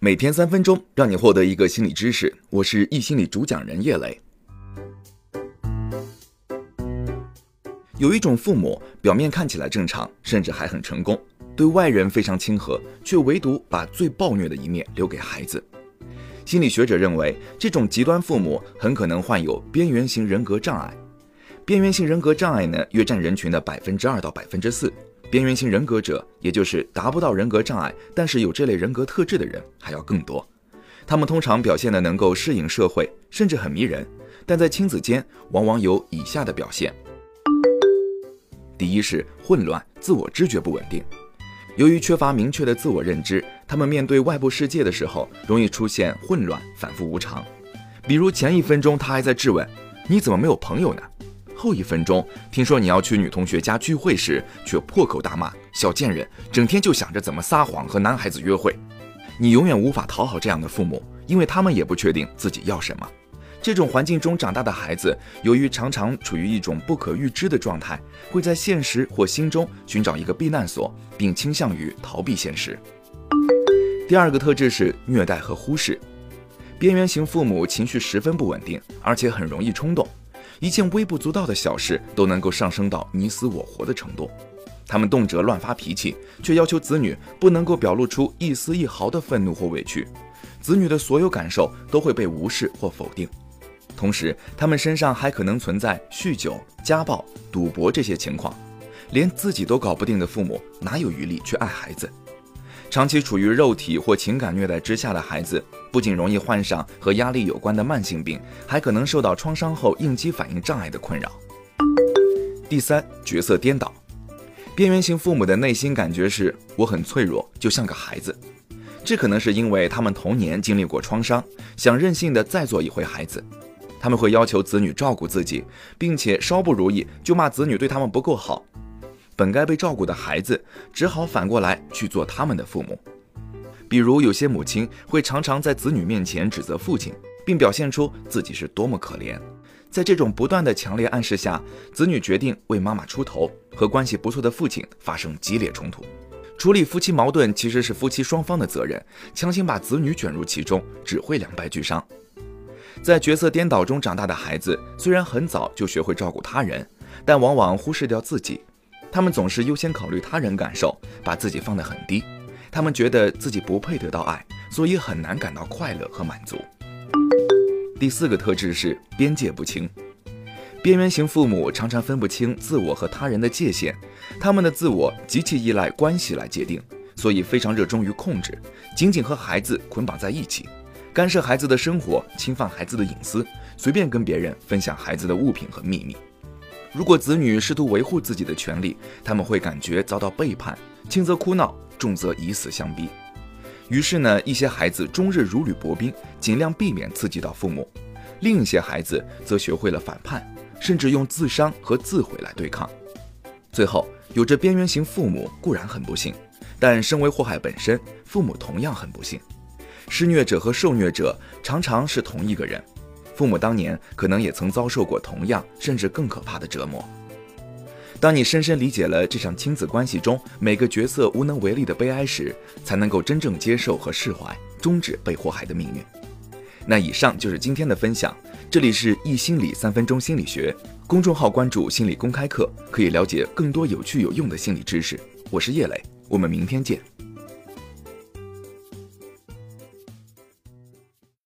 每天三分钟，让你获得一个心理知识。我是易心理主讲人叶磊。有一种父母，表面看起来正常，甚至还很成功，对外人非常亲和，却唯独把最暴虐的一面留给孩子。心理学者认为，这种极端父母很可能患有边缘型人格障碍。边缘型人格障碍呢，约占人群的百分之二到百分之四。边缘型人格者，也就是达不到人格障碍，但是有这类人格特质的人还要更多。他们通常表现的能够适应社会，甚至很迷人，但在亲子间往往有以下的表现：第一是混乱，自我知觉不稳定。由于缺乏明确的自我认知，他们面对外部世界的时候，容易出现混乱、反复无常。比如前一分钟他还在质问：“你怎么没有朋友呢？”后一分钟，听说你要去女同学家聚会时，却破口大骂：“小贱人，整天就想着怎么撒谎和男孩子约会。”你永远无法讨好这样的父母，因为他们也不确定自己要什么。这种环境中长大的孩子，由于常常处于一种不可预知的状态，会在现实或心中寻找一个避难所，并倾向于逃避现实。第二个特质是虐待和忽视。边缘型父母情绪十分不稳定，而且很容易冲动。一件微不足道的小事都能够上升到你死我活的程度，他们动辄乱发脾气，却要求子女不能够表露出一丝一毫的愤怒或委屈，子女的所有感受都会被无视或否定。同时，他们身上还可能存在酗酒、家暴、赌博这些情况，连自己都搞不定的父母，哪有余力去爱孩子？长期处于肉体或情感虐待之下的孩子，不仅容易患上和压力有关的慢性病，还可能受到创伤后应激反应障碍的困扰。第三，角色颠倒，边缘型父母的内心感觉是我很脆弱，就像个孩子。这可能是因为他们童年经历过创伤，想任性的再做一回孩子。他们会要求子女照顾自己，并且稍不如意就骂子女对他们不够好。本该被照顾的孩子，只好反过来去做他们的父母。比如，有些母亲会常常在子女面前指责父亲，并表现出自己是多么可怜。在这种不断的强烈暗示下，子女决定为妈妈出头，和关系不错的父亲发生激烈冲突。处理夫妻矛盾其实是夫妻双方的责任，强行把子女卷入其中，只会两败俱伤。在角色颠倒中长大的孩子，虽然很早就学会照顾他人，但往往忽视掉自己。他们总是优先考虑他人感受，把自己放得很低。他们觉得自己不配得到爱，所以很难感到快乐和满足。第四个特质是边界不清。边缘型父母常常分不清自我和他人的界限，他们的自我极其依赖关系来界定，所以非常热衷于控制，紧紧和孩子捆绑在一起，干涉孩子的生活，侵犯孩子的隐私，随便跟别人分享孩子的物品和秘密。如果子女试图维护自己的权利，他们会感觉遭到背叛，轻则哭闹，重则以死相逼。于是呢，一些孩子终日如履薄冰，尽量避免刺激到父母；另一些孩子则学会了反叛，甚至用自伤和自毁来对抗。最后，有着边缘型父母固然很不幸，但身为祸害本身，父母同样很不幸。施虐者和受虐者常常是同一个人。父母当年可能也曾遭受过同样甚至更可怕的折磨。当你深深理解了这场亲子关系中每个角色无能为力的悲哀时，才能够真正接受和释怀，终止被祸害的命运。那以上就是今天的分享。这里是易心理三分钟心理学公众号，关注心理公开课可以了解更多有趣有用的心理知识。我是叶磊，我们明天见。